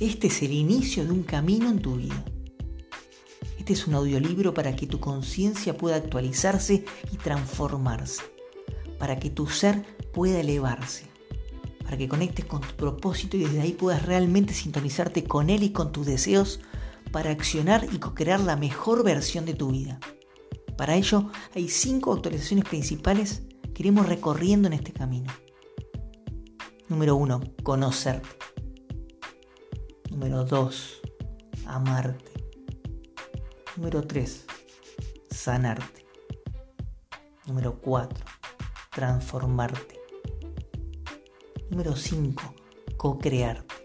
Este es el inicio de un camino en tu vida. Este es un audiolibro para que tu conciencia pueda actualizarse y transformarse, para que tu ser pueda elevarse, para que conectes con tu propósito y desde ahí puedas realmente sintonizarte con él y con tus deseos para accionar y co-crear la mejor versión de tu vida. Para ello hay cinco actualizaciones principales que iremos recorriendo en este camino. Número 1. Conocerte. Número 2. Amarte. Número 3. Sanarte. Número 4. Transformarte. Número 5. Co-crearte.